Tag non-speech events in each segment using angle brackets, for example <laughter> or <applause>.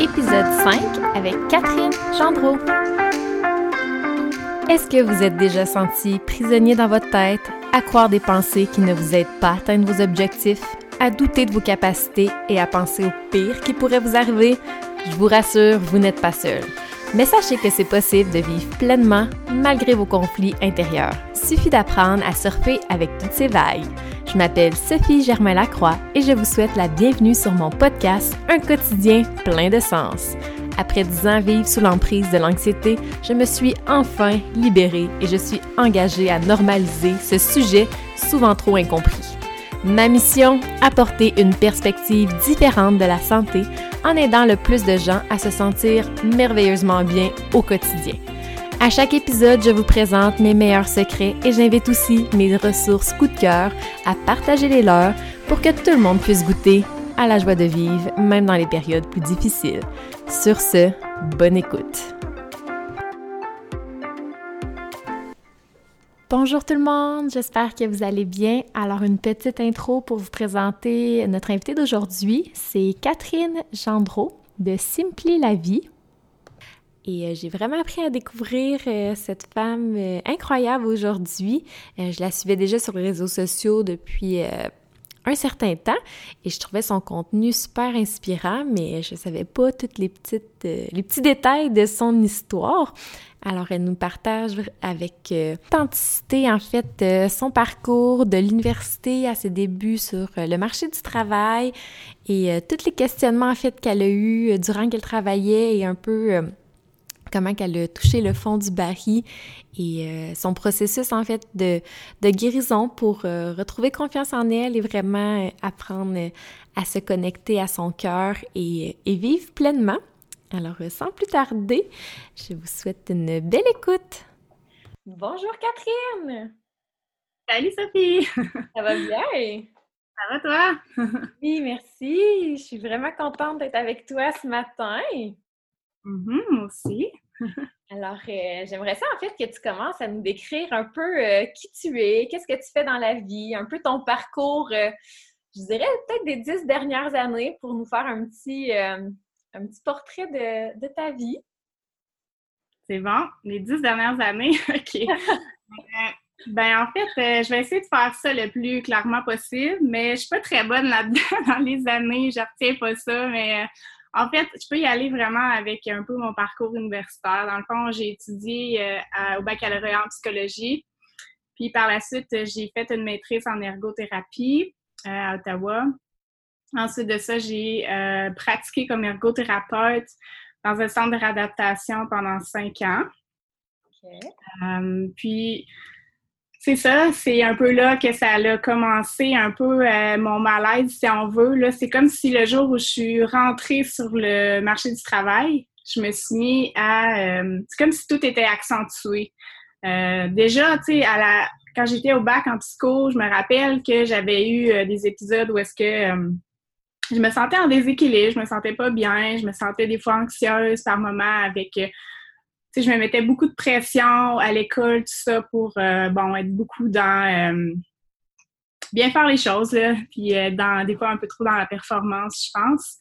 épisode 5 avec Catherine Gendreau. Est-ce que vous êtes déjà senti prisonnier dans votre tête, à croire des pensées qui ne vous aident pas à atteindre vos objectifs, à douter de vos capacités et à penser au pire qui pourrait vous arriver? Je vous rassure, vous n'êtes pas seul. Mais sachez que c'est possible de vivre pleinement malgré vos conflits intérieurs. Suffit d'apprendre à surfer avec toutes ces vagues. Je m'appelle Sophie Germain-Lacroix et je vous souhaite la bienvenue sur mon podcast Un quotidien plein de sens. Après dix ans vivre sous l'emprise de l'anxiété, je me suis enfin libérée et je suis engagée à normaliser ce sujet souvent trop incompris. Ma mission, apporter une perspective différente de la santé en aidant le plus de gens à se sentir merveilleusement bien au quotidien. À chaque épisode, je vous présente mes meilleurs secrets et j'invite aussi mes ressources coup de cœur à partager les leurs pour que tout le monde puisse goûter à la joie de vivre, même dans les périodes plus difficiles. Sur ce, bonne écoute. Bonjour tout le monde, j'espère que vous allez bien. Alors une petite intro pour vous présenter notre invitée d'aujourd'hui, c'est Catherine Gendreau de Simply la vie. Et euh, j'ai vraiment appris à découvrir euh, cette femme euh, incroyable aujourd'hui. je la suivais déjà sur les réseaux sociaux depuis un certain temps et je trouvais son contenu super inspirant, mais je ne savais pas tous les, petites, les petits détails de son histoire. Alors, elle nous partage avec authenticité, en fait, son parcours de l'université à ses débuts sur le marché du travail et tous les questionnements, en fait, qu'elle a eus durant qu'elle travaillait et un peu comment qu'elle a touché le fond du baril et euh, son processus en fait de, guérison pour euh, retrouver confiance en elle et vraiment euh, apprendre à se connecter à son cœur et, vivre pleinement. Alors sans plus tarder, je vous souhaite une belle écoute. Bonjour Catherine! Salut Sophie! <laughs> Ça va bien? Ça va toi? <laughs> oui, merci. Je suis vraiment contente d'être avec toi ce matin. Mm moi aussi. Alors, euh, j'aimerais ça en fait que tu commences à nous décrire un peu euh, qui tu es, qu'est-ce que tu fais dans la vie, un peu ton parcours, euh, je dirais peut-être des dix dernières années pour nous faire un petit, portrait de, ta vie. C'est bon, les dix dernières années, <laughs> OK. ben en fait, je vais essayer de faire ça le plus clairement possible, mais je suis pas très bonne là-dedans <laughs> dans les années, je retiens pas ça, mais en fait, je peux y aller vraiment avec un peu mon parcours universitaire. Dans le fond, j'ai étudié euh, au baccalauréat en psychologie. Puis par la suite, j'ai fait une maîtrise en ergothérapie euh, à Ottawa. Ensuite de ça, j'ai euh, pratiqué comme ergothérapeute dans un centre de réadaptation pendant cinq ans. puis c'est ça, c'est un peu là que ça a commencé, un peu euh, mon malaise, si on veut. Là, c'est comme si le jour où je suis rentrée sur le marché du travail, je me suis mis à... Euh, c'est comme si tout était accentué. Euh, déjà, tu sais, à la, quand j'étais au bac en psycho, je me rappelle que j'avais eu des épisodes où est-ce que je me sentais en déséquilibre, je me sentais pas bien, je me sentais des fois anxieuse par moments avec sais, je me mettais beaucoup de pression à l'école, tout ça, pour, euh, bon, être beaucoup dans euh, bien faire les choses, là, puis euh, dans, des fois un peu trop dans la performance, je pense.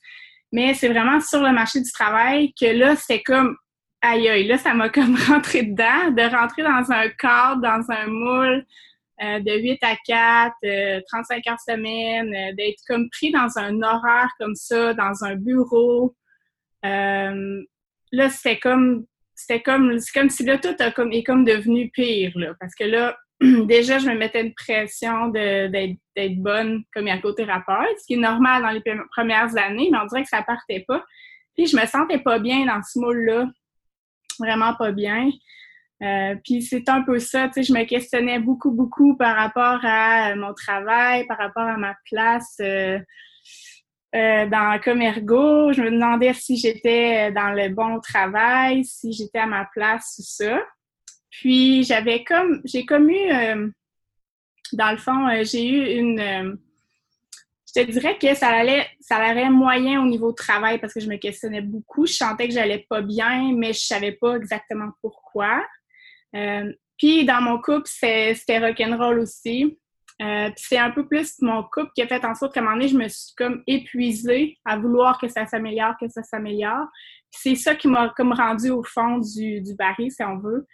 Mais c'est vraiment sur le marché du travail que là, c'était comme, aïe aïe, là, ça m'a <laughs> comme rentré dedans, de rentrer dans un cadre, dans un moule, de 8 à 4, 35 heures semaine, d'être comme pris dans un horaire comme ça, dans un bureau. là, c'était comme c'était comme, comme si là, tout a comme, est comme devenu pire, là, parce que là, <clears throat> déjà, je me mettais une pression d'être bonne comme ergothérapeute, ce qui est normal dans les premières années, mais on dirait que ça partait pas. Puis je me sentais pas bien dans ce moule-là, vraiment pas bien. Euh, puis c'est un peu ça, tu sais, je me questionnais beaucoup, beaucoup par rapport à mon travail, par rapport à ma place. Euh, euh, dans comme ergo, je me demandais si j'étais dans le bon travail, si j'étais à ma place ou ça. Puis j'avais comme j'ai comme eu euh, dans le fond, euh, j'ai eu une je te dirais que ça allait ça allait moyen au niveau de travail parce que je me questionnais beaucoup, je sentais que j'allais pas bien, mais je savais pas exactement pourquoi. puis dans mon couple, c'était rock'n'roll aussi. Euh, c'est un peu plus mon couple qui a fait en sorte qu'à un moment donné, je me suis comme épuisée à vouloir que ça s'améliore, que ça s'améliore. C'est ça qui m'a comme rendu au fond du, du baril, si on veut.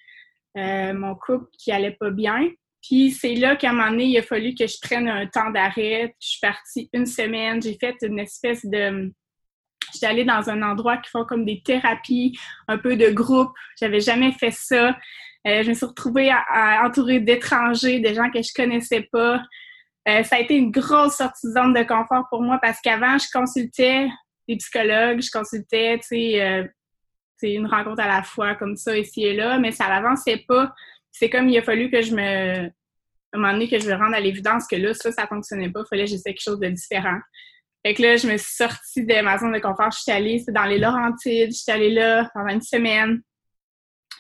Euh, mon couple qui allait pas bien. Puis c'est là qu'à un moment donné, il a fallu que je prenne un temps d'arrêt. Je suis partie une semaine. J'ai fait une espèce de... J'étais allée dans un endroit qui font comme des thérapies, un peu de groupe. J'avais jamais fait ça. Euh, je me suis retrouvée entourée d'étrangers, de gens que je connaissais pas. Euh, ça a été une grosse sortie de zone de confort pour moi parce qu'avant, je consultais des psychologues, je consultais, tu sais, euh, une rencontre à la fois comme ça ici et là, mais ça n'avançait pas. C'est comme il a fallu que je me, à un moment donné, que je me rende à l'évidence que là, ça, ça fonctionnait pas. Il fallait que j'essaie quelque chose de différent. Fait que là, je me suis sortie de ma zone de confort. Je suis allée, c'est dans les Laurentides. Je suis allée là pendant une semaine.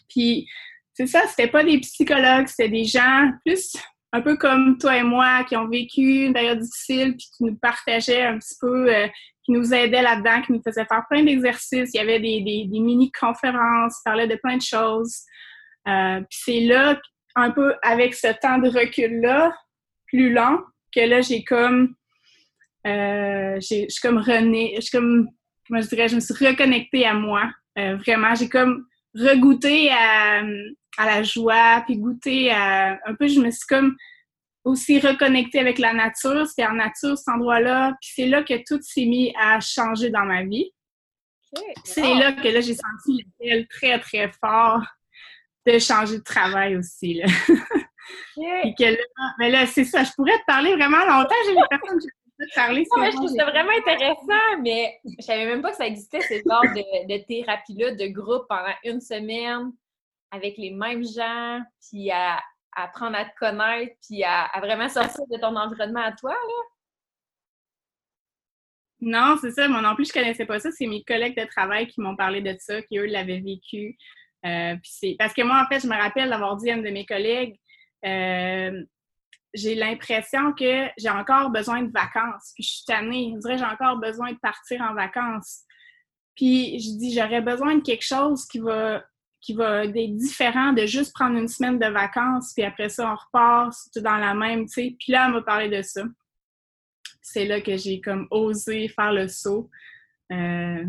Puis, c'est ça, c'était pas des psychologues, c'était des gens plus un peu comme toi et moi qui ont vécu une période difficile puis qui nous partageaient un petit peu, euh, qui nous aidaient là-dedans, qui nous faisaient faire plein d'exercices. Il y avait des, mini-conférences, parlaient de plein de choses. Euh, puis c'est là, un peu avec ce temps de recul-là, plus long, que là, j'ai comme... Euh, je suis comme rené, je suis comme, comment je dirais, je me suis reconnectée à moi. Vraiment, j'ai comme regoûté à, à la joie, puis goûter à un peu, je me suis comme aussi reconnectée avec la nature. C'était en nature, cet endroit-là. Puis c'est là que tout s'est mis à changer dans ma vie. C'est là que là, j'ai senti l'appel très, très fort de changer de travail aussi. Là. <laughs> Puis que là, mais là, c'est ça, je pourrais te parler vraiment longtemps. J'ai des personnes qui te parler. Non, mais je trouve ça vraiment intéressant, mais je savais même pas que ça existait, ce genre de, de thérapie-là, de groupe pendant une semaine avec les mêmes gens, puis à, apprendre à te connaître, puis à, vraiment sortir de ton environnement à toi, là? Non, c'est ça. Moi non plus, je connaissais pas ça. C'est mes collègues de travail qui m'ont parlé de ça, qui eux l'avaient vécu. Euh, parce que moi, en fait, je me rappelle d'avoir dit à une de mes collègues, euh, j'ai l'impression que j'ai encore besoin de vacances. Puis je suis tannée. Je dirais j'ai encore besoin de partir en vacances. Puis je dis, j'aurais besoin de quelque chose qui va qui va être différent de juste prendre une semaine de vacances, puis après ça, on repart tout dans la même, tu sais. Puis là, elle m'a parlé de ça. C'est là que j'ai comme osé faire le saut. Euh,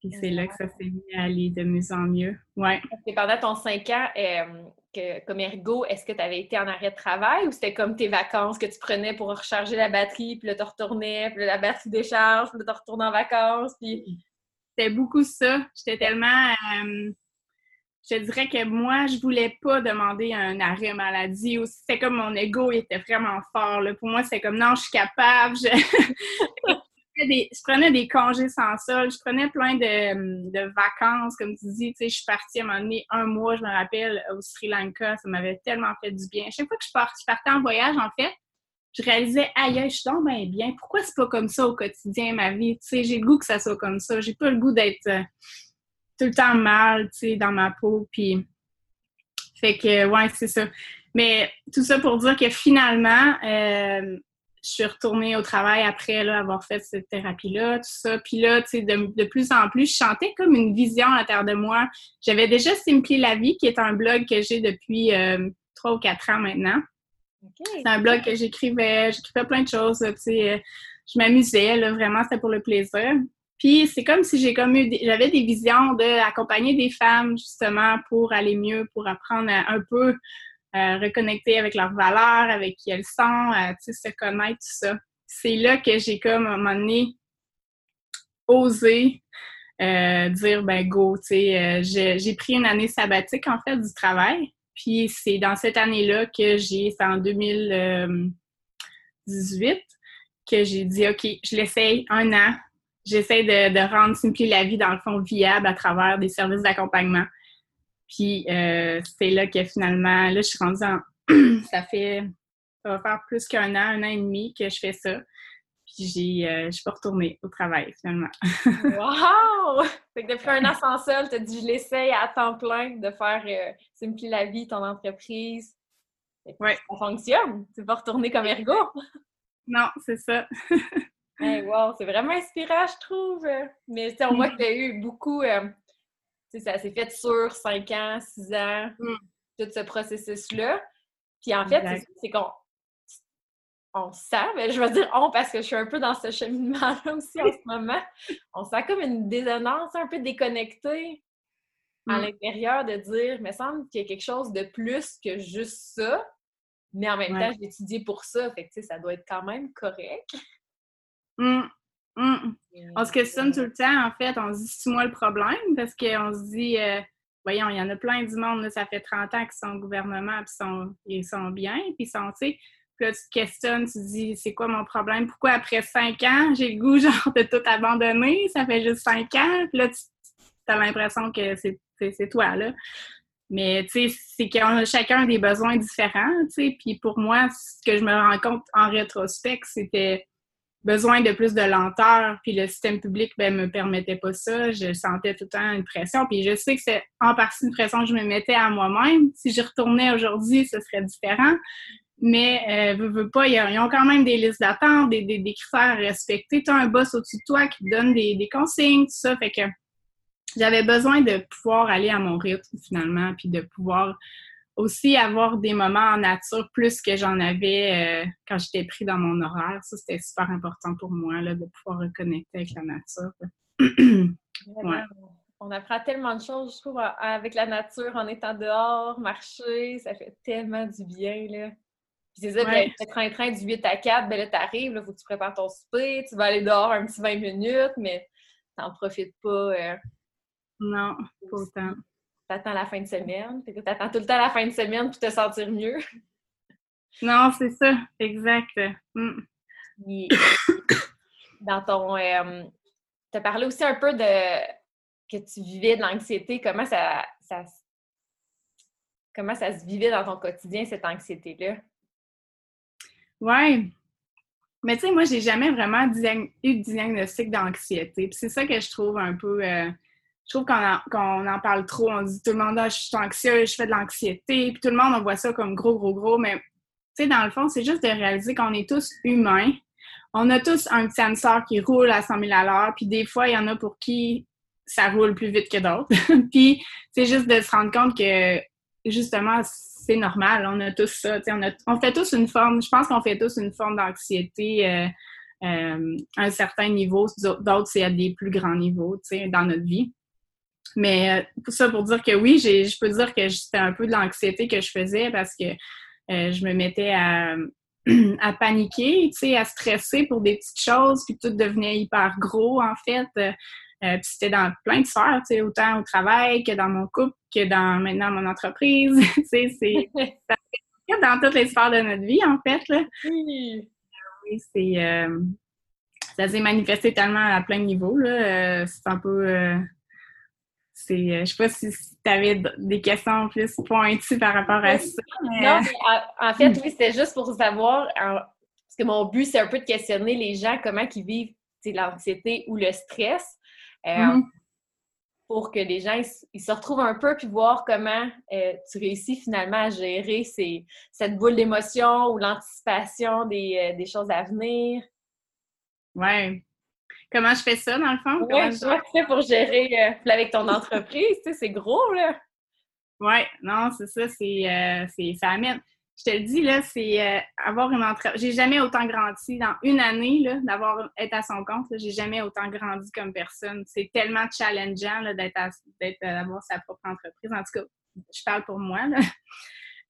puis c'est là que ça s'est mis à aller de mieux en mieux. Ouais. Et pendant ton cinq ans, euh, que, comme ergo, est-ce que tu avais été en arrêt de travail ou c'était comme tes vacances que tu prenais pour recharger la batterie, puis là, tu retournais, puis là, la batterie décharge, puis là, tu retournes en vacances, puis... C'était beaucoup ça. J'étais tellement... Euh, je dirais que moi, je voulais pas demander un arrêt maladie. C'était comme mon ego était vraiment fort. Pour moi, c'est comme non, je suis capable. Je... <laughs> prenais des congés sans sol. Je prenais plein de, vacances, comme tu dis. je suis partie à un moment donné un mois, je me rappelle, au Sri Lanka. Ça m'avait tellement fait du bien. Chaque fois que je, partais en voyage, en fait, je réalisais, aïe, je suis donc bien bien. Pourquoi c'est pas comme ça au quotidien, ma vie? j'ai le goût que ça soit comme ça. J'ai pas le goût d'être. Euh, tout le temps mal, tu sais, dans ma peau. Puis, fait que, ouais, c'est ça. Mais tout ça pour dire que finalement, euh, je suis retournée au travail après là, avoir fait cette thérapie-là, tout ça. Puis là, tu sais, de, plus en plus, je chantais comme une vision à l'intérieur de moi. J'avais déjà Simpli la vie, qui est un blog que j'ai depuis euh, trois ou quatre ans maintenant. C'est un blog que j'écrivais, j'écrivais plein de choses, tu sais. Euh, je m'amusais, là, vraiment, c'était pour le plaisir. Puis c'est comme si j'ai comme eu j'avais des visions d'accompagner des femmes justement pour aller mieux, pour apprendre à un peu euh, reconnecter avec leurs valeurs, avec qui elles sont, à, se connaître, tout ça. C'est là que j'ai comme à un moment donné osé euh, dire ben go, tu sais, euh, j'ai pris une année sabbatique en fait du travail. Puis c'est dans cette année-là que j'ai, c'est en 2018, que j'ai dit OK, je l'essaye un an, j'essaie de, rendre Simply la vie, dans le fond, viable à travers des services d'accompagnement. Puis euh, c'est là que finalement, là, je suis rendue en. <clears throat> ça fait. Ça va faire plus qu'un an, un an et demi que je fais ça. Puis j'ai, euh, je suis pas retournée au travail finalement. <laughs> wow! Fait que depuis un an sans sol, tu as dit je l'essaye à temps plein de faire euh, Simply la vie, ton entreprise. Ouais. Ça fonctionne. Tu vas retourner comme ergo. non, c'est ça. <laughs> Hey, wow, c'est vraiment inspirant, je trouve. Mais on voit que tu as eu beaucoup. Euh, ça s'est fait sur 5 ans, 6 ans, mm. tout ce processus-là. Puis en fait, c'est qu'on on sent, mais je vais dire on parce que je suis un peu dans ce cheminement-là aussi en ce moment. On sent comme une désonance un peu déconnectée à mm. l'intérieur de dire, il me semble qu'il y a quelque chose de plus que juste ça, mais en même temps, j'ai étudié pour ça, fait que ça doit être quand même correct. Mm. Mm. On se questionne tout le temps, en fait, on se dit, c'est moi le problème, parce qu'on se dit, euh, voyons, il y en a plein du monde, ça fait 30 ans qu'ils sont au gouvernement, puis sont, ils sont bien, puis ils sont, tu sais, puis là, tu te questionnes, tu te dis, c'est quoi mon problème? Pourquoi après cinq ans, j'ai le goût, <laughs> genre, de tout abandonner? Ça fait juste cinq ans. Puis là, tu as l'impression que c'est toi, là. Mais, tu sais, c'est qu'on a chacun des besoins différents, tu sais. Puis pour moi, ce que je me rends compte en rétrospect, c'était besoin de plus de lenteur, puis le système public, ben, me permettait pas ça. Je sentais tout le temps une pression, puis je sais que c'est en partie une pression que je me mettais à moi-même. Si j'y retournais aujourd'hui, ce serait différent. Mais, euh, veux, pas, ils ont quand même des listes d'attente, des, critères à respecter. Tu as un boss au-dessus de toi qui te donne des consignes, tout ça. Fait que j'avais besoin de pouvoir aller à mon rythme, finalement, puis de pouvoir aussi avoir des moments en nature plus que j'en avais euh, quand j'étais pris dans mon horaire. Ça, c'était super important pour moi, là, de pouvoir reconnecter avec la nature. <clears throat> On apprend tellement de choses, je trouve, avec la nature, en étant dehors, marcher, ça fait tellement du bien, là. Puis c'est ça, ouais. le train-train du 8 à 4, ben là, t'arrives, il faut que tu prépares ton souper, tu vas aller dehors un petit 20 minutes, mais t'en profites pas. Euh, non, pas autant. T'attends la fin de semaine, puis t'attends tout le temps la fin de semaine pour te sentir mieux. <laughs> Non, c'est ça, exact. Mm. dans ton... Euh, t'as parlé aussi un peu de que tu vivais de l'anxiété, comment ça, ça, comment ça se vivait dans ton quotidien, cette anxiété-là? Oui. Mais tu sais, moi, j'ai jamais vraiment eu de diagnostic d'anxiété. Puis c'est ça que je trouve un peu. Euh, je trouve qu'on en, parle trop. On dit tout le monde, ah, je suis anxieuse, je fais de l'anxiété. Puis tout le monde, on voit ça comme gros, gros, gros. Mais tu sais, dans le fond, c'est juste de réaliser qu'on est tous humains. On a tous un petit sensor qui roule à 100 000 à l'heure. Puis des fois, il y en a pour qui ça roule plus vite que d'autres. <laughs> puis c'est juste de se rendre compte que justement, c'est normal, on a tous ça. On, on, fait tous une forme, je pense qu'on fait tous une forme d'anxiété euh, euh, à un certain niveau. D'autres, c'est à des plus grands niveaux dans notre vie. Mais euh, pour ça, pour dire que oui, je peux dire que c'était un peu de l'anxiété que je faisais parce que je me mettais à, <clears throat> à paniquer, à stresser pour des petites choses, puis tout devenait hyper gros en fait. Euh, puis c'était dans plein de sphères, tu sais, autant au travail que dans mon couple, que dans maintenant mon entreprise. <laughs> tu sais, c'est <laughs> dans toutes les sphères de notre vie, en fait. Là. Oui. Oui, c'est. Euh, ça s'est manifesté tellement à plein de niveaux. Là. Euh, c'est un peu. C'est, je sais pas si, tu avais des questions plus pointues par rapport à ça. Non, en, fait, <laughs> oui, c'était juste pour savoir, parce que mon but, c'est un peu de questionner les gens, comment ils vivent l'anxiété ou le stress. Euh, mm-hmm. Pour que les gens ils, se retrouvent un peu puis voir comment euh, tu réussis finalement à gérer cette boule d'émotion ou l'anticipation des, euh, choses à venir. Ouais. Comment je fais ça, dans le fond? Oui, je... tu fais pour gérer avec ton entreprise? tu sais, c'est gros, là. Oui, non, c'est ça, c'est, ça amène je te le dis, là, c'est euh, avoir une entreprise. J'ai jamais autant grandi dans une année, là, d'avoir être à son compte. J'ai jamais autant grandi comme personne. C'est tellement challengeant là, d'être, d'être euh, d'avoir sa propre entreprise. En tout cas, je parle pour moi. Là. <laughs>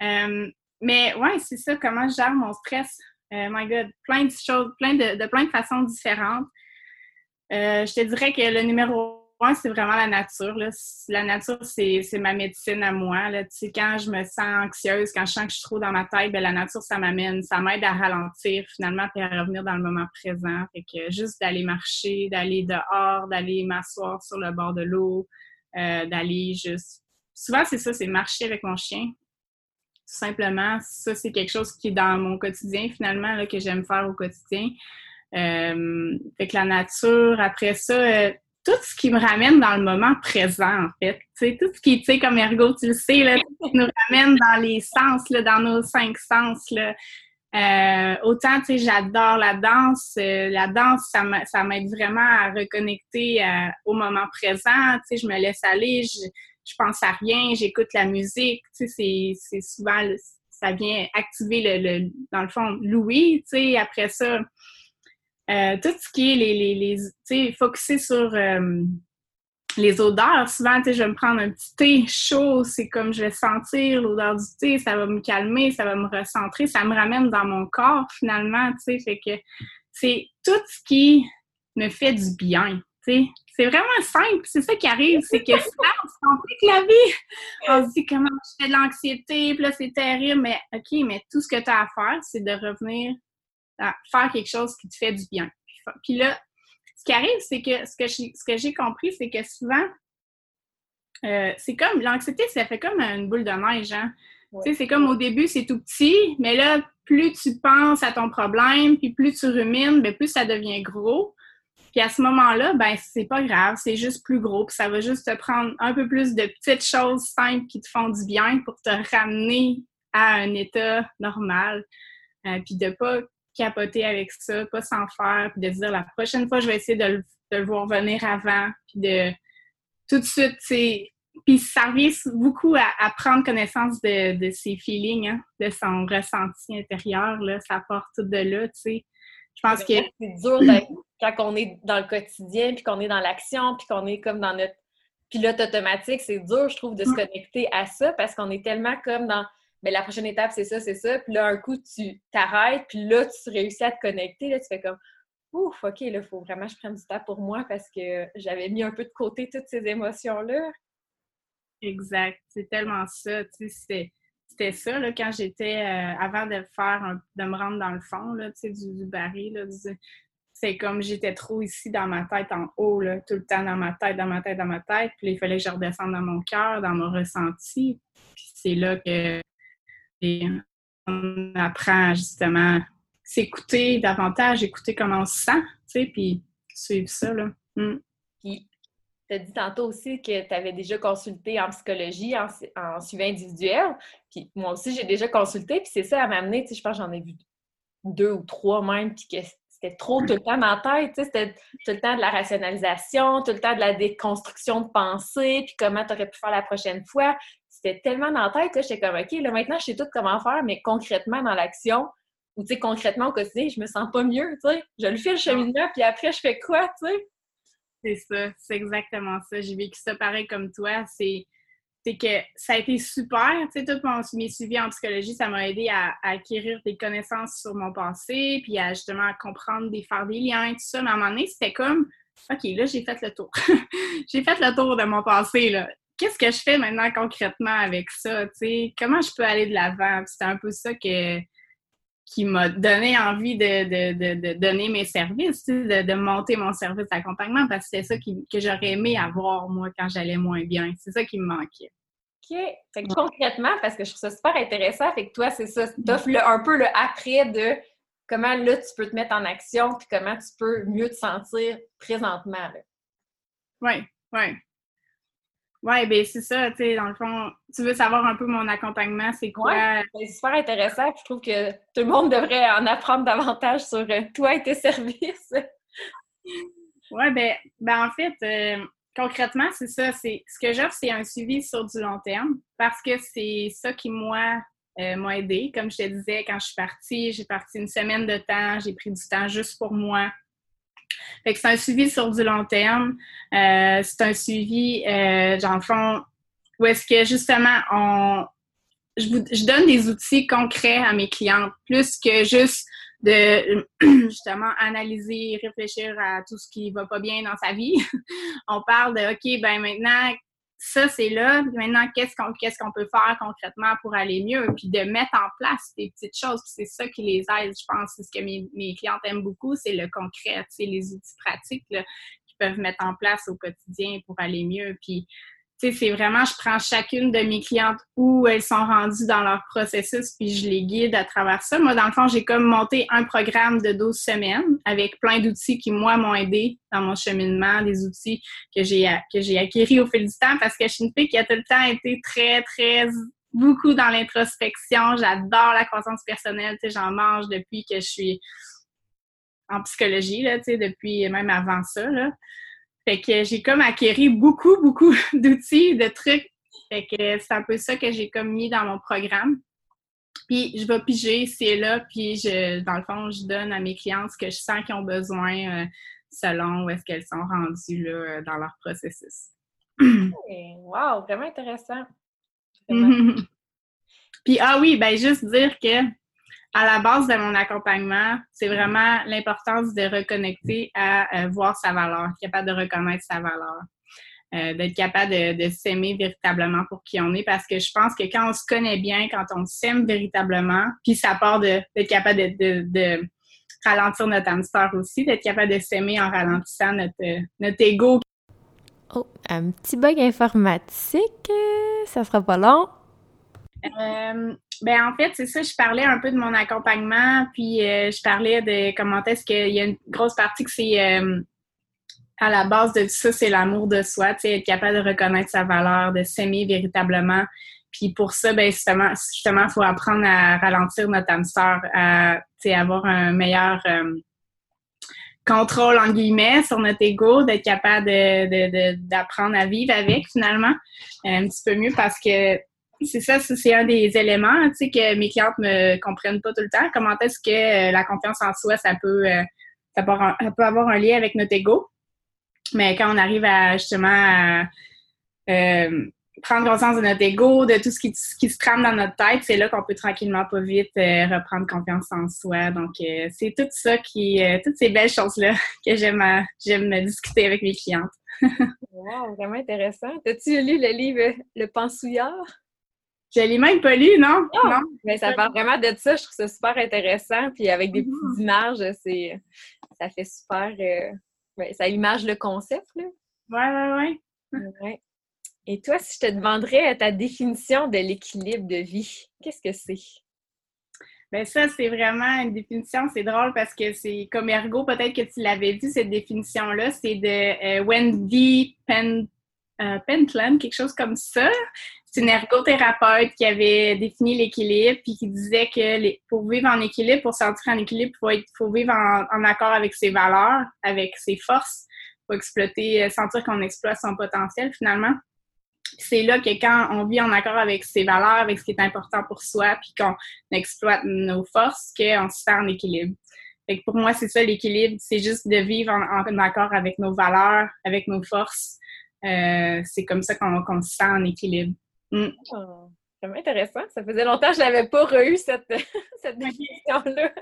Euh, mais ouais, c'est ça, comment je gère mon stress. my God, plein de choses, plein de, de plein de façons différentes. Je te dirais que le numéro c'est vraiment la nature. La nature, c'est ma médecine à moi. Quand je me sens anxieuse, quand je sens que je suis trop dans ma tête, ben, la nature, ça m'amène, ça m'aide à ralentir finalement et à revenir dans le moment présent. Que juste d'aller marcher, d'aller dehors, d'aller m'asseoir sur le bord de l'eau, euh, d'aller juste. Souvent, c'est ça, c'est marcher avec mon chien. Tout simplement, ça, c'est quelque chose qui est dans mon quotidien finalement, que j'aime faire au quotidien. Euh, fait que la nature, après ça, euh, tout ce qui me ramène dans le moment présent, en fait. sais, tout ce qui, tu sais, comme Ergo, tu le sais, là, qui nous ramène dans les sens, là, dans nos cinq sens. Là. Euh, autant, tu sais, j'adore la danse. Euh, la danse, ça m'aide vraiment à reconnecter euh, au moment présent. Tu sais, je me laisse aller, je, je pense à rien, j'écoute la musique. Tu sais, c'est souvent ça vient activer le, dans le fond, l'ouïe, tu sais, après ça, euh, tout ce qui est les, les, les tu sais, focusé sur euh, les odeurs. Souvent, tu sais, je vais me prendre un petit thé chaud, c'est comme je vais sentir l'odeur du thé, ça va me calmer, ça va me recentrer, ça me ramène dans mon corps finalement, tu sais, fait que c'est tout ce qui me fait du bien, tu sais. C'est vraiment simple, c'est ça qui arrive, c'est que <laughs> ça, on se complique la vie. On se dit comment je fais de l'anxiété, puis là, c'est terrible, mais OK, mais tout ce que tu as à faire, c'est de revenir à faire quelque chose qui te fait du bien. Puis là, ce qui arrive, c'est que ce que j'ai compris, c'est que souvent, euh, c'est comme l'anxiété, ça fait comme une boule de neige. Hein? Tu sais, c'est comme au début, c'est tout petit, mais là, plus tu penses à ton problème, puis plus tu rumines, bien, plus ça devient gros. Puis à ce moment-là, ben c'est pas grave, c'est juste plus gros, puis ça va juste te prendre un peu plus de petites choses simples qui te font du bien pour te ramener à un état normal, euh, puis de pas capoter avec ça, pas s'en faire, puis de dire la prochaine fois, je vais essayer de le, voir venir avant, puis de tout de suite, c'est. Puis ça revient beaucoup à, prendre connaissance de, ses feelings, hein, de son ressenti intérieur, là, ça part tout de là, tu sais. Je pense que. C'est dur quand on est dans le quotidien, puis qu'on est dans l'action, puis qu'on est comme dans notre pilote automatique, c'est dur, je trouve, de se connecter à ça parce qu'on est tellement comme dans mais la prochaine étape, c'est ça, c'est ça. Puis là, un coup, tu t'arrêtes, puis là, tu réussis à te connecter. Là, tu fais comme Ouf, OK, là, il faut vraiment que je prenne du temps pour moi parce que j'avais mis un peu de côté toutes ces émotions-là. Exact. C'est tellement ça. Tu c'était ça, là, quand j'étais, euh, avant de faire, de me rendre dans le fond, là, tu sais, du, baril, c'est comme j'étais trop ici dans ma tête en haut, là, tout le temps dans ma tête, dans ma tête, dans ma tête. Puis il fallait que je redescende dans mon cœur, dans mon ressenti. Puis c'est là que et on apprend justement s'écouter davantage, écouter comment on se sent, tu sais, puis suivre ça, là. Mm. Puis, tu as dit tantôt aussi que tu avais déjà consulté en psychologie, en, suivi individuel. Puis moi aussi, j'ai déjà consulté, puis c'est ça à m'amener, tu sais, je pense que j'en ai vu deux ou trois même, puis que c'était trop tout le temps la tête, tu sais, c'était tout le temps de la rationalisation, tout le temps de la déconstruction de pensée, puis comment tu aurais pu faire la prochaine fois c'était tellement dans la tête que j'étais comme, OK, là, maintenant, je sais tout comment faire, mais concrètement, dans l'action, ou, tu sais, concrètement, au quotidien, je me sens pas mieux, tu sais. Je le fais le cheminement, puis après, je fais quoi, tu sais? C'est ça, c'est exactement ça. J'ai vécu ça pareil comme toi. C'est que ça a été super. Tu sais, tout mon, mes suivis en psychologie, ça m'a aidé à, acquérir des connaissances sur mon passé, puis à justement à comprendre, des faire des liens, tout ça. Mais à un moment donné, c'était comme, OK, là, j'ai fait le tour. <laughs> j'ai fait le tour de mon passé, là qu'est-ce que je fais maintenant concrètement avec ça? Comment je peux aller de l'avant? C'est un peu ça que, qui m'a donné envie de, donner mes services, de, monter mon service d'accompagnement parce que c'est ça que j'aurais aimé avoir, moi, quand j'allais moins bien. C'est ça qui me manquait. OK. Fait que concrètement, parce que je trouve ça super intéressant, fait que toi, c'est ça, t'offres un peu le après de comment là, tu peux te mettre en action puis comment tu peux mieux te sentir présentement. Oui, oui. Oui, ben c'est ça, tu sais, dans le fond, tu veux savoir un peu mon accompagnement, c'est quoi? Ouais, c'est super intéressant. Je trouve que tout le monde devrait en apprendre davantage sur euh, toi et tes services. <laughs> oui, ben, ben en fait, euh, concrètement, c'est ça. C'est ce que j'offre, c'est un suivi sur du long terme parce que c'est ça qui, moi, euh, m'a aidé. Comme je te disais, quand je suis partie, j'ai parti une semaine de temps, j'ai pris du temps juste pour moi fait que c'est un suivi sur du long terme. Euh, c'est un suivi, euh, dans le fond, où est-ce que justement, on, je, donne des outils concrets à mes clientes, plus que juste de <clears throat> justement analyser, réfléchir à tout ce qui va pas bien dans sa vie. <laughs> on parle de OK, ben maintenant, ça, c'est là. Maintenant, qu'est-ce qu'on qu'est-ce qu'on peut faire concrètement pour aller mieux? Puis de mettre en place des petites choses. c'est ça qui les aide, je pense. C'est ce que mes, mes clientes aiment beaucoup, c'est le concret, les outils pratiques qu'ils peuvent mettre en place au quotidien pour aller mieux. Puis c'est vraiment, je prends chacune de mes clientes où elles sont rendues dans leur processus, puis je les guide à travers ça. Moi, dans le fond, j'ai comme monté un programme de 12 semaines avec plein d'outils qui, moi, m'ont aidé dans mon cheminement, des outils que j'ai que j'ai acquis au fil du temps parce que je suis une a tout le temps été très, très beaucoup dans l'introspection. J'adore la croissance personnelle. Tu sais, j'en mange depuis que je suis en psychologie, là, tu sais, depuis même avant ça, là. Fait que j'ai comme acquéri beaucoup, beaucoup <laughs> d'outils, de trucs. Fait que c'est un peu ça que j'ai comme mis dans mon programme. Puis je vais piger c'est là, puis je, dans le fond, je donne à mes clientes ce que je sens qu'ils ont besoin euh, selon où est-ce qu'elles sont rendues là, dans leur processus. <clears throat> wow, vraiment intéressant. <laughs> puis ah oui, ben juste dire que à la base de mon accompagnement, c'est vraiment l'importance de reconnecter à euh, voir sa valeur, capable de reconnaître sa valeur. Euh, d'être capable de, s'aimer véritablement pour qui on est parce que je pense que quand on se connaît bien, quand on s'aime véritablement, puis ça part d'être capable de, ralentir notre hamster aussi, d'être capable de s'aimer en ralentissant notre, notre ego. Oh, un petit bug informatique, ça sera pas long. Euh, ben en fait, c'est ça, je parlais un peu de mon accompagnement, puis euh, je parlais de comment est-ce qu'il y a une grosse partie que c'est à la base de tout ça, c'est l'amour de soi, tu sais, être capable de reconnaître sa valeur, de s'aimer véritablement. Puis pour ça, ben justement, justement, faut apprendre à ralentir notre hamster, à avoir un meilleur euh, contrôle en guillemets sur notre ego, d'être capable d'apprendre à vivre avec finalement un petit peu mieux parce que c'est ça, c'est un des éléments, tu sais, que mes clientes me comprennent pas tout le temps. Comment est-ce que euh, la confiance en soi, ça peut, euh, ça peut avoir un lien avec notre ego? Mais quand on arrive à justement euh, prendre conscience de notre ego, de tout ce qui, se trame dans notre tête, c'est là qu'on peut tranquillement, pas vite, reprendre confiance en soi. Donc, c'est tout ça qui, toutes ces belles choses-là <laughs> que j'aime, j'aime discuter avec mes clientes. <laughs> wow, vraiment intéressant. As-tu lu le livre Le Pensouillard? Je l'ai même pas lu, non? Non. Mais ça parle vraiment de ça. Je trouve ça super intéressant. Puis avec des petites mm-hmm. images, c'est, ça fait super ça image le concept, là. Ouais, ouais, ouais. Et toi, si je te demanderais ta définition de l'équilibre de vie, qu'est-ce que c'est? Bien, ça, c'est vraiment une définition, c'est drôle parce que c'est comme ergo, peut-être que tu l'avais dit, cette définition-là, c'est de euh, Wendy Pen, euh, Pentland, quelque chose comme ça. C'est une ergothérapeute qui avait défini l'équilibre puis qui disait que pour vivre en équilibre, pour sentir en équilibre, il faut, vivre en, accord avec ses valeurs, avec ses forces. Faut exploiter, euh, sentir qu'on exploite son potentiel finalement. C'est là que quand on vit en accord avec ses valeurs, avec ce qui est important pour soi, puis qu'on exploite nos forces, qu'on se sent en équilibre. Fait pour moi, c'est ça l'équilibre, c'est juste de vivre en, accord avec nos valeurs, avec nos forces. Euh, c'est comme ça qu'on se sent en équilibre. Mm. Ah, c'est vraiment intéressant. Ça faisait longtemps que je n'avais pas re cette, <laughs> cette définition-là.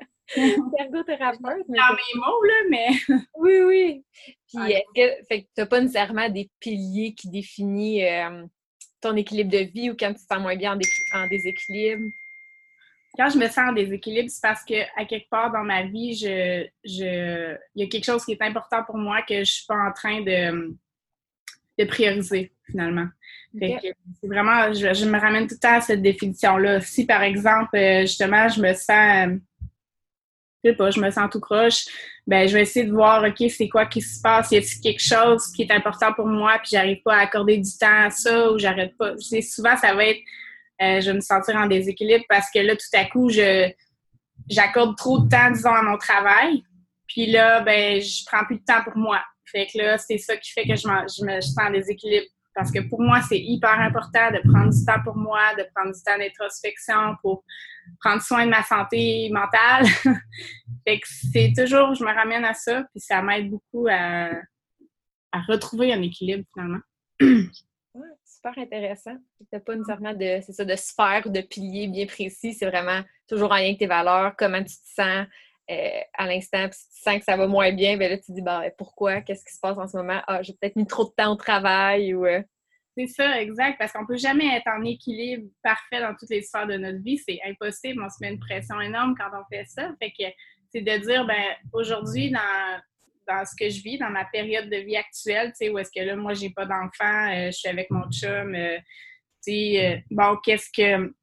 Ergothérapeute. Mais Dans mes mots, là, mais. <laughs> oui, oui. Puis, est-ce que, tu n'as pas nécessairement des piliers qui définissent euh, ton équilibre de vie ou quand tu te sens moins bien en, déséquilibre? Quand je me sens en déséquilibre, c'est parce que à quelque part dans ma vie, je, je, il y a quelque chose qui est important pour moi que je ne suis pas en train de, de prioriser, finalement. C'est vraiment, je, me ramène tout le temps à cette définition-là. Si, par exemple, euh, justement, je me sens, je sais pas, je me sens tout croche, ben, je vais essayer de voir, OK, c'est quoi qui se passe? Y a-t-il quelque chose qui est important pour moi, puis j'arrive pas à accorder du temps à ça, ou j'arrête pas? sais, souvent, ça va être, euh, je vais me sentir en déséquilibre parce que là, tout à coup, je, j'accorde trop de temps, disons, à mon travail. Puis là, ben, je prends plus de temps pour moi. Fait que là, c'est ça qui fait que je, me sens en déséquilibre. Parce que pour moi, c'est hyper important de prendre du temps pour moi, de prendre du temps d'introspection pour prendre soin de ma santé mentale. <laughs> fait que c'est toujours, je me ramène à ça, puis ça m'aide beaucoup à, retrouver un équilibre finalement. <clears throat> Super intéressant. C'est pas nécessairement de, c'est ça, de sphère, de piliers bien précis. C'est vraiment toujours en lien avec tes valeurs, comment tu te sens, euh, à l'instant, puis si tu sens que ça va moins bien, ben là, tu te dis, ben, pourquoi? Qu'est-ce qui se passe en ce moment? Ah, j'ai peut-être mis trop de temps au travail ou... Euh. C'est ça, exact, parce qu'on peut jamais être en équilibre parfait dans toutes les sphères de notre vie. C'est impossible. On se met une pression énorme quand on fait ça. Fait que c'est de dire, ben aujourd'hui, dans, dans ce que je vis, dans ma période de vie actuelle, tu sais, où est-ce que là, moi, j'ai pas d'enfant, euh, je suis avec mon chum, tu sais, bon, qu'est-ce que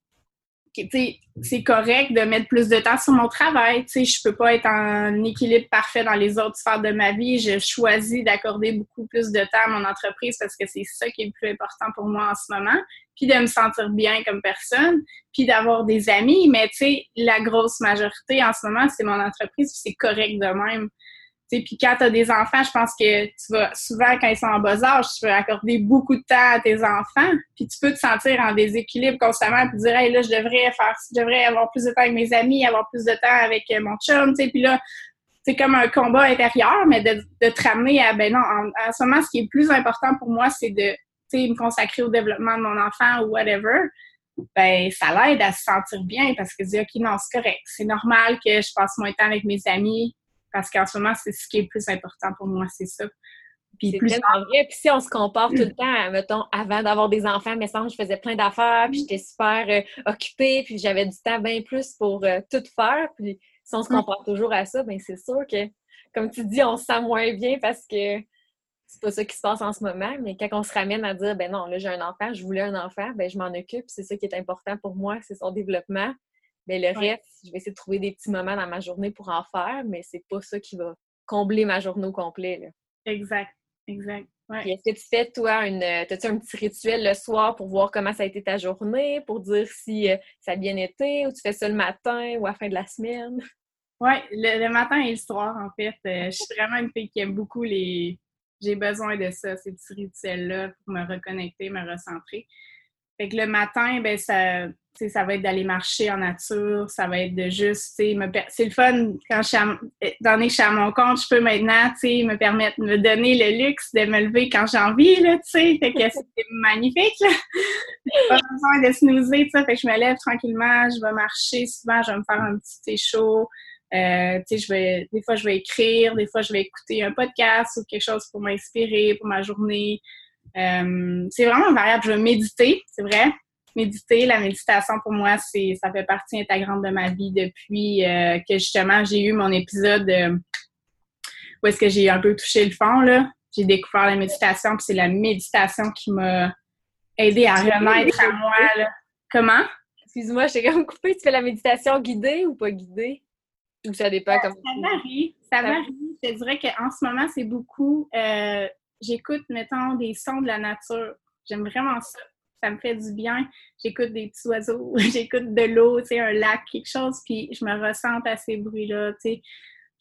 c'est correct de mettre plus de temps sur mon travail. Je peux pas être en équilibre parfait dans les autres sphères de ma vie. Je choisis d'accorder beaucoup plus de temps à mon entreprise parce que c'est ça qui est le plus important pour moi en ce moment. Puis de me sentir bien comme personne, puis d'avoir des amis. Mais la grosse majorité en ce moment, c'est mon entreprise, c'est correct de même. Puis quand tu as des enfants, je pense que tu vas souvent, quand ils sont en bas âge, tu vas accorder beaucoup de temps à tes enfants, puis tu peux te sentir en déséquilibre constamment, puis dire, hey, là, je devrais faire, je devrais avoir plus de temps avec mes amis, avoir plus de temps avec euh, mon chum, puis là, c'est comme un combat intérieur, mais de, de te ramener à, ben non, en, ce moment, ce qui est plus important pour moi, c'est de, me consacrer au développement de mon enfant ou whatever ben ça l'aide à se sentir bien parce que dire OK, non, c'est correct. C'est normal que je passe moins de temps avec mes amis parce qu'en ce moment, c'est ce qui est le plus important pour moi, c'est ça. Puis tellement vrai. Puis si on se compare tout le temps, mettons, avant d'avoir des enfants, mais ça, je faisais plein d'affaires, puis j'étais super euh, occupée, puis j'avais du temps bien plus pour euh, tout faire. Puis si on se compare toujours à ça, ben c'est sûr que, comme tu dis, on se sent moins bien parce que c'est pas ça qui se passe en ce moment, mais quand on se ramène à dire, ben non, là, j'ai un enfant, je voulais un enfant, ben je m'en occupe, c'est ça qui est important pour moi, c'est son développement. Mais le reste, je vais essayer de trouver des petits moments dans ma journée pour en faire, mais c'est pas ça qui va combler ma journée au complet. Là. Exact, exact. Est-ce que tu fais, toi, une, as-tu un petit rituel le soir pour voir comment ça a été ta journée, pour dire si euh, ça a bien été, ou tu fais ça le matin ou à la fin de la semaine? Oui, le, matin et le soir, en fait. Euh, je suis vraiment une fille qui aime beaucoup les, j'ai besoin de ça, ces petits rituels-là pour me reconnecter, me recentrer. Fait que le matin, ben ça, ça va être d'aller marcher en nature, ça va être de juste, me c'est le fun quand je suis à, je suis à mon compte, je peux maintenant, me permettre me donner le luxe de me lever quand j'ai envie, là, tu fait que c'est magnifique, là. pas besoin de snoozer, ça, fait que je me lève tranquillement, je vais marcher, souvent je vais me faire un petit thé chaud, euh, je vais, des fois, je vais écrire, des fois, je vais écouter un podcast ou quelque chose pour m'inspirer pour ma journée. Euh, c'est vraiment variable. Je vais méditer, c'est vrai. Méditer, la méditation, pour moi, c'est ça fait partie intégrante de ma vie depuis euh, que, justement, j'ai eu mon épisode où est-ce que j'ai un peu touché le fond, là. J'ai découvert la méditation, puis c'est la méditation qui m'a aidé à renaître à moi, là. Comment? Excuse-moi, je t'ai comme coupé. Tu fais la méditation guidée ou pas guidée? Ou ça dépend comme Ça varie. Ça varie. Je dirais qu'en ce moment, c'est beaucoup. J'écoute, mettons, des sons de la nature. J'aime vraiment ça. Ça me fait du bien. J'écoute des petits oiseaux, <laughs> j'écoute de l'eau, tu sais, un lac, quelque chose, puis je me ressens à ces bruits-là, tu sais.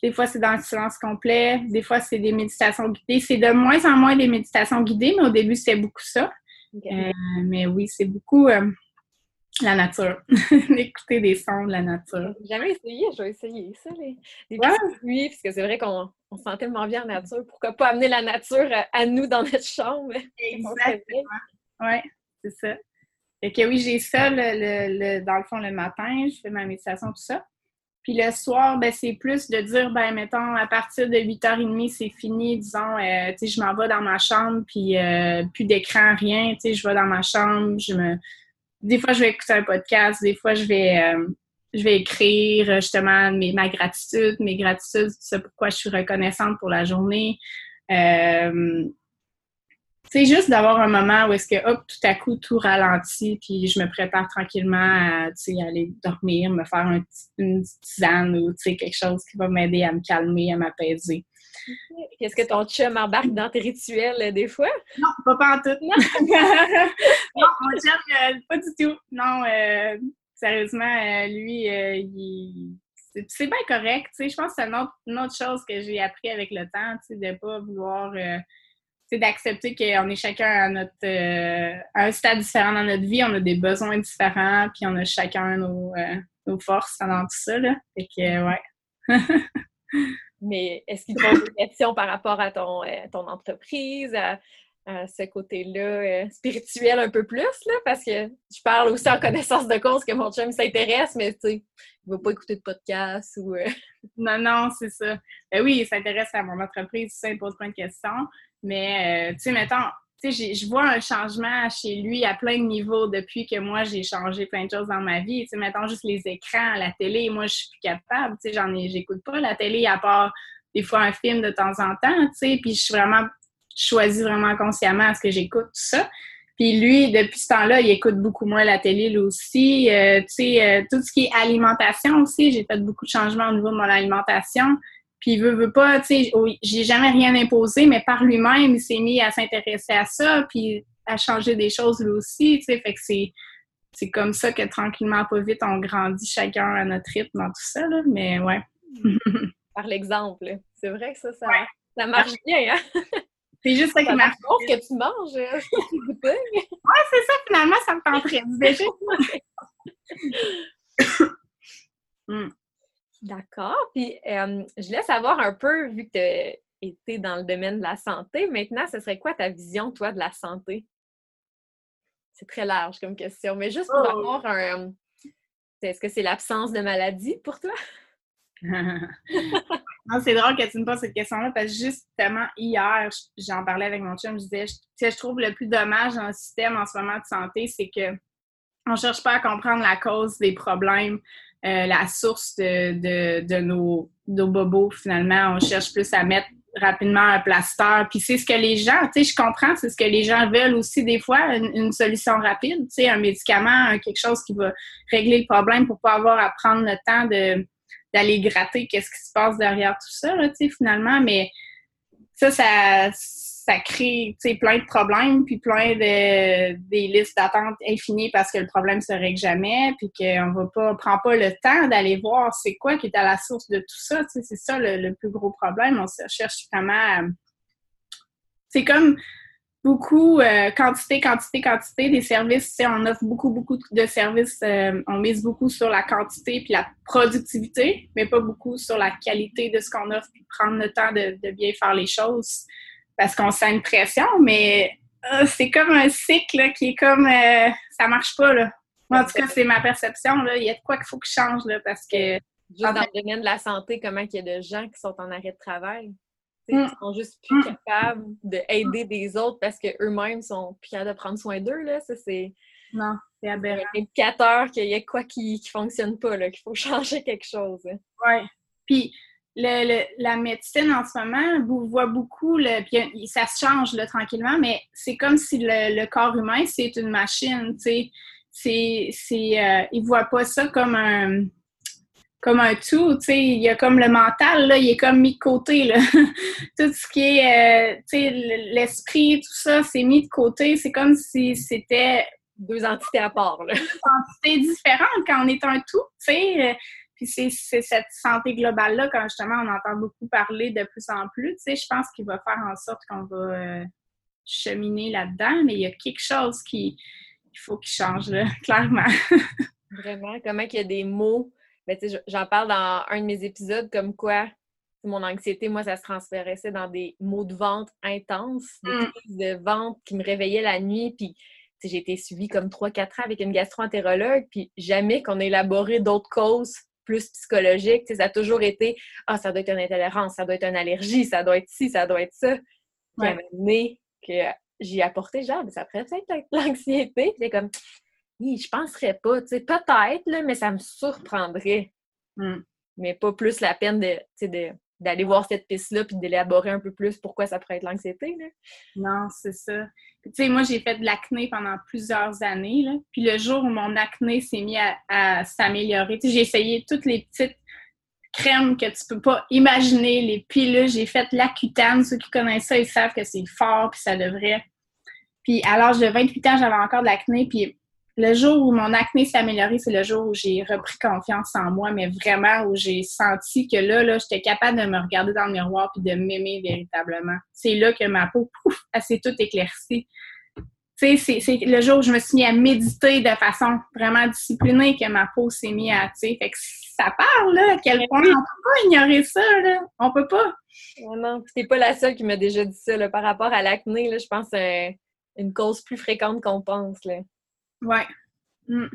Des fois, c'est dans le silence complet. Des fois, c'est des méditations guidées. C'est de moins en moins des méditations guidées, mais au début, c'était beaucoup ça. Euh, mais oui, c'est beaucoup. Euh, la nature. <laughs> D'écouter des sons de la nature. J'ai jamais essayé, je vais essayer ça, les, les parce que c'est vrai qu'on on sent tellement bien la nature. Pourquoi pas amener la nature à, nous dans notre chambre? <laughs> Exactement. Oui, c'est ça. Fait que oui, j'ai ça le, dans le fond le matin, je fais ma méditation, tout ça. Puis le soir, ben, c'est plus de dire, ben, mettons, à partir de 8h30, c'est fini, disons, euh, tu sais, je m'en vais dans ma chambre, puis euh, plus d'écran, rien, tu sais, je vais dans ma chambre, je me, des fois, je vais écouter un podcast, des fois, je vais, euh, je vais écrire justement mes, ma gratitude, mes gratitudes, c'est pourquoi je suis reconnaissante pour la journée. Euh, c'est juste d'avoir un moment où est-ce que, hop, tout à coup, tout ralentit, puis je me prépare tranquillement à, aller dormir, me faire un, une tisane ou, quelque chose qui va m'aider à me calmer, à m'apaiser. <laughs> Est-ce que ton chum embarque dans tes rituels euh, des fois? Non, pas, tout. Non, <laughs> non mon chum, euh, pas du tout. Non, euh, sérieusement, lui, c'est bien correct. Je pense que c'est une autre, chose que j'ai appris avec le temps, de ne pas vouloir d'accepter qu'on est chacun à notre un stade différent dans notre vie, on a des besoins différents, puis on a chacun nos, nos forces pendant tout ça. Là. Fait que ouais. <laughs> Mais est-ce qu'il te pose des <laughs> questions par rapport à ton, euh, ton entreprise, à, ce côté-là euh, spirituel un peu plus, là? Parce que je parle aussi en connaissance de cause que mon chum s'intéresse, mais tu sais, il va pas écouter de podcast ou... Euh, <laughs> non, non, c'est ça. Ben oui, il s'intéresse à mon entreprise, ça, il pose plein de questions. Mais, tu sais, mettons, je vois un changement chez lui à plein de niveaux depuis que moi, j'ai changé plein de choses dans ma vie. Tu mettons juste les écrans, la télé, moi, je suis plus capable. Tu sais, j'écoute pas la télé à part des fois un film de temps en temps, tu sais, puis je suis vraiment, choisis vraiment consciemment ce que j'écoute, tout ça. Puis lui, depuis ce temps-là, il écoute beaucoup moins la télé, lui aussi. Euh, tu sais, euh, tout ce qui est alimentation aussi, j'ai fait beaucoup de changements au niveau de mon alimentation. Puis il veut, veut pas, tu sais, j'ai jamais rien imposé, mais par lui-même, il s'est mis à s'intéresser à ça, puis à changer des choses lui aussi, tu sais. Fait que c'est, c'est comme ça que tranquillement, pas vite, on grandit chacun à notre rythme dans tout ça, là. Mais ouais. <laughs> par l'exemple. C'est vrai que ça, ça, ça marche bien. Hein? C'est juste ça qui marche. que tu manges, hein, ouais, c'est ça, finalement, ça me tenterait <laughs> déjà. Hmm. D'accord. Puis, euh, je laisse savoir un peu, vu que tu as été dans le domaine de la santé, maintenant, ce serait quoi ta vision, toi, de la santé? C'est très large comme question, mais juste pour oh! avoir un. Est-ce que c'est l'absence de maladie pour toi? <laughs> non, c'est drôle que tu me poses cette question-là parce que justement, hier, j'en parlais avec mon chum, je disais, je, je trouve le plus dommage dans le système en ce moment de santé, c'est que on cherche pas à comprendre la cause des problèmes, euh, la source de, de, nos, bobos, finalement. On cherche plus à mettre rapidement un plaster. Puis c'est ce que les gens, tu sais, je comprends, c'est ce que les gens veulent aussi des fois, une, solution rapide, tu sais, un médicament, quelque chose qui va régler le problème pour pas avoir à prendre le temps de d'aller gratter qu'est-ce qui se passe derrière tout ça, tu sais, finalement. Mais ça, ça, ça crée plein de problèmes, puis plein de des listes d'attente infinies parce que le problème se règle jamais, puis qu'on va pas prend pas le temps d'aller voir c'est quoi qui est à la source de tout ça. C'est ça le, plus gros problème. On se cherche vraiment. C'est comme beaucoup euh, quantité, quantité, quantité des services. On offre beaucoup, beaucoup de services. Euh, on mise beaucoup sur la quantité puis la productivité, mais pas beaucoup sur la qualité de ce qu'on offre puis prendre le temps de bien faire les choses parce qu'on sent une pression, mais euh, c'est comme un cycle qui est comme euh, ça marche pas là. en tout cas, c'est ma perception. Là. Il y a de quoi qu'il faut que je change là, parce que. Juste dans le domaine de la santé, comment il y a de gens qui sont en arrêt de travail? Ils mm. sont juste plus mm. capables d'aider des autres parce qu'eux-mêmes sont plus capables de prendre soin d'eux. Ça, c'est. Non, c'est aberrant. un indicateur qu'il y a quoi qui ne fonctionne pas, qu'il faut <laughs> changer quelque chose. Oui. Puis, le, la médecine en ce moment vous voit beaucoup, le, puis ça se change là, tranquillement, mais c'est comme si le, corps humain, c'est une machine, tu sais. C'est, c'est, euh, ils voient pas ça comme un, comme un tout, tu sais. Il y a comme le mental, là, il est comme mis de côté, là. <laughs> tout ce qui est, euh, tu sais, l'esprit, tout ça, c'est mis de côté. C'est comme si c'était... Deux entités à part, là. <laughs> Deux entités différentes quand on est un tout, tu sais puis c'est cette santé globale-là, quand justement on entend beaucoup parler de plus en plus, tu sais, je pense qu'il va faire en sorte qu'on va euh, cheminer là-dedans, mais il y a quelque chose qui il faut qu'il change, là, <laughs> clairement. Vraiment, comment qu'il y a des mots. Ben, j'en parle dans un de mes épisodes comme quoi mon anxiété, moi, ça se transférait dans des mots de vente intenses, des mm. de vente qui me réveillaient la nuit, puis j'ai été suivie comme 3-4 ans avec une gastro-entérologue, puis jamais qu'on ait élaboré d'autres causes plus psychologique. ça a toujours été Ah, ça doit être une intolérance, ça doit être une allergie, ça doit être ci, ça doit être ça. Puis que j'y apporté genre, ça pourrait être l'anxiété. c'est comme je penserais pas, tu sais, peut-être, mais ça me surprendrait. Hmm. Mais pas plus la peine de, de d'aller voir cette piste-là puis d'élaborer un peu plus pourquoi ça pourrait être l'anxiété. Non, c'est ça. Tu sais, moi, j'ai fait de l'acné pendant plusieurs années. Là. Puis le jour où mon acné s'est mis à, s'améliorer, j'ai essayé toutes les petites crèmes que tu peux pas imaginer, les pilules. J'ai fait l'Accutane. Ceux qui connaissent ça, ils savent que c'est fort puis ça devrait. Puis à l'âge de 28 ans, j'avais encore de l'acné. Puis le jour où mon acné s'est amélioré, c'est le jour où j'ai repris confiance en moi, mais vraiment où j'ai senti que là, là, j'étais capable de me regarder dans le miroir puis de m'aimer véritablement. C'est là que ma peau, pouf, elle s'est toute éclaircie. Tu sais, c'est le jour où je me suis mis à méditer de façon vraiment disciplinée que ma peau s'est mise à, tu sais, fait que ça parle, là, à quel point on peut pas ignorer ça, là. On peut pas. Non, non, t'es pas la seule qui m'a déjà dit ça, là, par rapport à l'acné, là, je pense que c'est une cause plus fréquente qu'on pense, là. Ouais. Mm.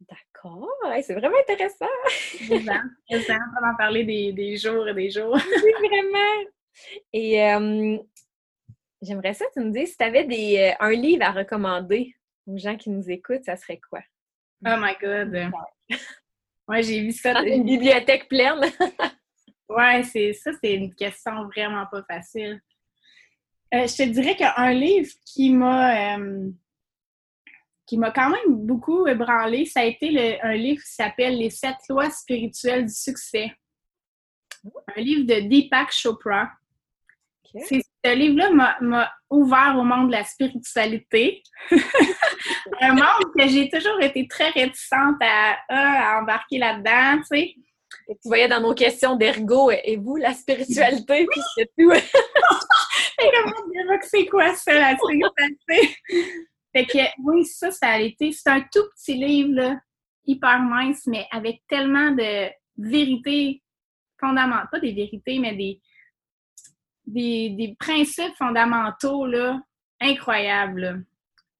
D'accord. c'est vraiment intéressant. Exactement. On va en parler des, jours et des jours. <laughs> oui, vraiment. Et euh, j'aimerais ça, tu me dis, si tu avais des, euh, un livre à recommander aux gens qui nous écoutent, ça serait quoi? Oh my God! Ouais, <laughs> j'ai vu ça. une bibliothèque pleine. <laughs> ouais, c'est ça, c'est une question vraiment pas facile. Euh, je te dirais qu'un livre qui m'a qui m'a quand même beaucoup ébranlé, ça a été un livre qui s'appelle Les sept lois spirituelles du succès. Un livre de Deepak Chopra. Ce livre-là m'a ouvert au monde de la spiritualité. <laughs> un monde que j'ai toujours été très réticente à, embarquer là-dedans, tu sais. tu voyais dans nos questions d'ergo, et vous, la spiritualité, puis c'est tout. <laughs> <laughs> Et comment que c'est quoi ça, la spiritualité? Fait que, oui, ça, ça a été. C'est un tout petit livre, là, hyper mince, mais avec tellement de vérités fondamentales. Pas des vérités, mais des, des, des principes fondamentaux, là, incroyables.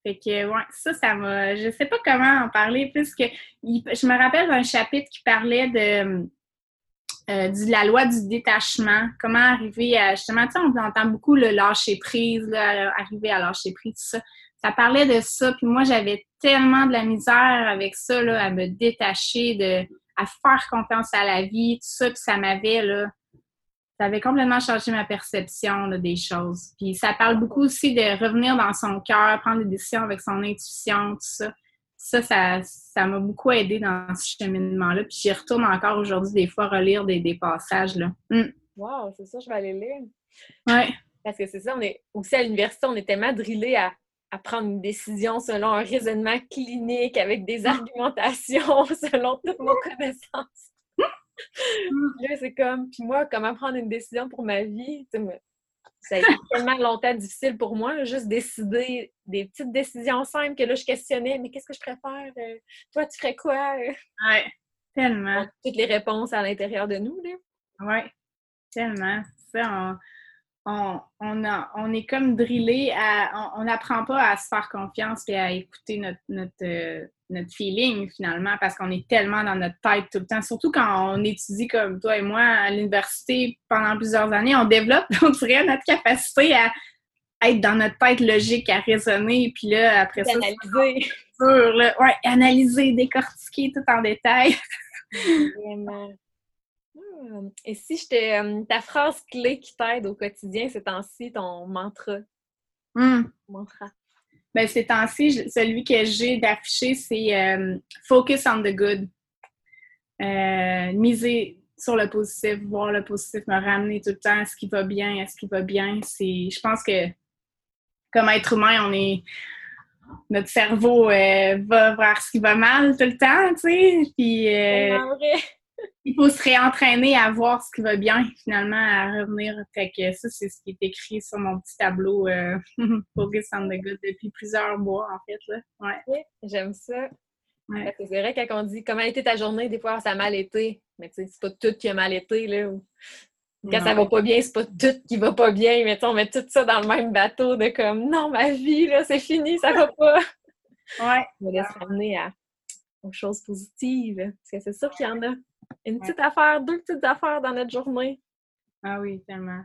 Fait que, ouais, ça, ça m'a. Je sais pas comment en parler, puisque je me rappelle d'un chapitre qui parlait de, euh, la loi du détachement. Comment arriver à. Justement, tu sais, on entend beaucoup le lâcher prise, arriver à lâcher prise, tout ça. Ça parlait de ça, puis moi, j'avais tellement de la misère avec ça, là, à me détacher, de, à faire confiance à la vie, tout ça, puis ça m'avait, là ça avait complètement changé ma perception des choses. Puis ça parle beaucoup aussi de revenir dans son cœur, prendre des décisions avec son intuition, tout ça. Ça, ça, m'a beaucoup aidé dans ce cheminement-là. Puis j'y retourne encore aujourd'hui des fois relire des, des passages. Là. Mm. Wow, c'est ça, je vais aller lire. Oui. Parce que c'est ça, on est aussi à l'université, on est tellement drillés à, à prendre une décision selon un raisonnement clinique avec des ah. argumentations <laughs> selon toutes nos connaissances. là, c'est comme, puis moi, comment prendre une décision pour ma vie? ça a été tellement longtemps difficile pour moi, juste décider des petites décisions simples que là, je questionnais, mais qu'est-ce que je préfère? Euh, toi, tu ferais quoi? Ouais, tellement. toutes les réponses à l'intérieur de nous, là. Ouais, tellement. Ça, on, on, est comme drillé à. On n'apprend pas à se faire confiance et à écouter notre, notre, euh, notre feeling finalement parce qu'on est tellement dans notre tête tout le temps. Surtout quand on étudie comme toi et moi à l'université pendant plusieurs années, on développe, <laughs> on dirait, notre capacité à être dans notre tête logique, à raisonner, puis là, après ça, analyser. ouais, analyser, décortiquer tout en détail. <laughs> Vraiment. Hmm. Et si j'étais euh, ta phrase clé qui t'aide au quotidien ces temps-ci, ton mantra? Hmm. Mantra. Ben, ces temps-ci, celui que j'ai d'affiché, c'est euh, Focus on the good. Euh, miser sur le positif, voir le positif, me ramener tout le temps à ce qui va bien, à ce qui va bien. C'est, je pense que comme être humain, on est notre cerveau va vers ce qui va mal tout le temps, tu sais. Puis, il faut se réentraîner à voir ce qui va bien, finalement, à revenir. Fait que ça, c'est ce qui est écrit sur mon petit tableau euh, <laughs> Focus on the Good depuis plusieurs mois, en fait. Là. Ouais. Oui, j'aime ça. C'est vrai, quand on dit comment a été ta journée, des fois, ça a mal été. Mais tu sais, c'est pas tout qui a mal été, là. Quand ça va pas bien, c'est pas tout qui va pas bien. Mais on met tout ça dans le même bateau de comme non, ma vie, là, c'est fini, ça va pas. Ouais. On va se ramener à, aux choses positives. Parce que c'est sûr qu'il y en a. Une petite affaire, deux petites affaires dans notre journée. Ah oui, tellement.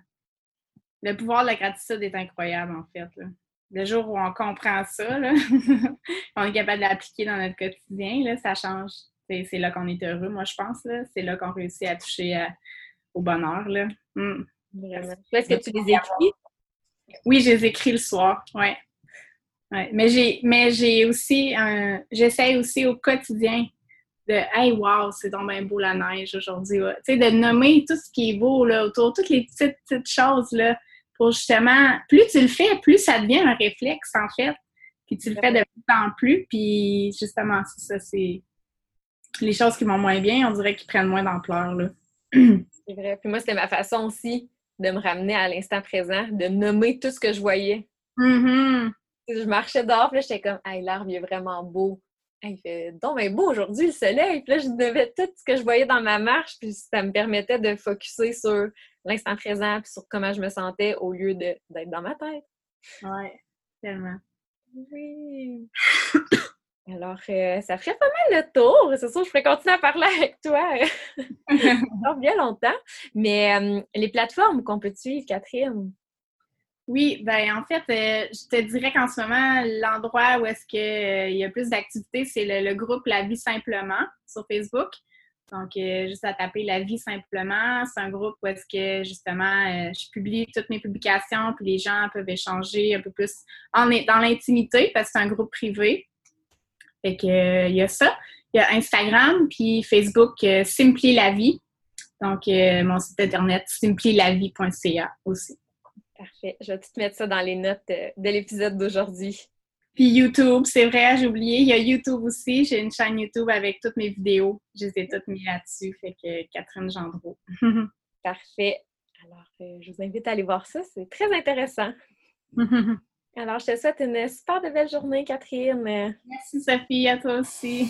Le pouvoir de la gratitude est incroyable, en fait. Le jour où on comprend ça, <laughs> on est capable de l'appliquer dans notre quotidien, là, ça change. C'est là qu'on est heureux, moi, je pense. C'est là qu'on réussit à toucher au bonheur. Là. Hmm. Est-ce que tu les écris? Oui, je les écris le soir, oui. Ouais. Mais j'ai mais j'ai aussi un j'essaie aussi au quotidien de Hey, wow, c'est donc bien beau la neige aujourd'hui. Tu sais, de nommer tout ce qui est beau là, autour, toutes les petites, petites choses là, pour justement, plus tu le fais, plus ça devient un réflexe en fait. Puis tu le fais de plus en plus. Puis justement, ça, c'est les choses qui vont moins bien, on dirait qu'ils prennent moins d'ampleur. là. <clears throat> c'est vrai. Puis moi, c'était ma façon aussi de me ramener à l'instant présent, de nommer tout ce que je voyais. Mm-hmm. Je marchais dehors, puis j'étais comme, hey, l'arbre, est vraiment beau il fait donc ben beau aujourd'hui le soleil. Puis là, je devais tout ce que je voyais dans ma marche, puis ça me permettait de focuser sur l'instant présent, puis sur comment je me sentais au lieu d'être dans ma tête. Oui, tellement. Oui. <coughs> Alors, euh, ça ferait pas mal le tour. C'est sûr, je pourrais continuer à parler avec toi <laughs> bien longtemps. Mais euh, les plateformes qu'on peut suivre, Catherine, oui, ben en fait, euh, je te dirais qu'en ce moment, l'endroit où est-ce qu'il euh, y a plus d'activités, c'est le, groupe La Vie Simplement sur Facebook. Donc, euh, juste à taper La Vie Simplement. C'est un groupe où est-ce que justement, je publie toutes mes publications, puis les gens peuvent échanger un peu plus dans l'intimité, parce que c'est un groupe privé. Fait que il y a ça. Il y a Instagram, puis Facebook, Simply la vie. Donc, mon site internet, simplylavie.ca aussi. Parfait. Je vais tout mettre ça dans les notes euh, de l'épisode d'aujourd'hui. Puis YouTube, c'est vrai, j'ai oublié. Il y a YouTube aussi. J'ai une chaîne YouTube avec toutes mes vidéos. Je les ai toutes mises là-dessus. Fait que Catherine Gendreau. <laughs> Parfait. Alors, euh, je vous invite à aller voir ça. C'est très intéressant. <laughs> Alors, je te souhaite une super belle journée, Catherine. Merci, Sophie. À toi aussi.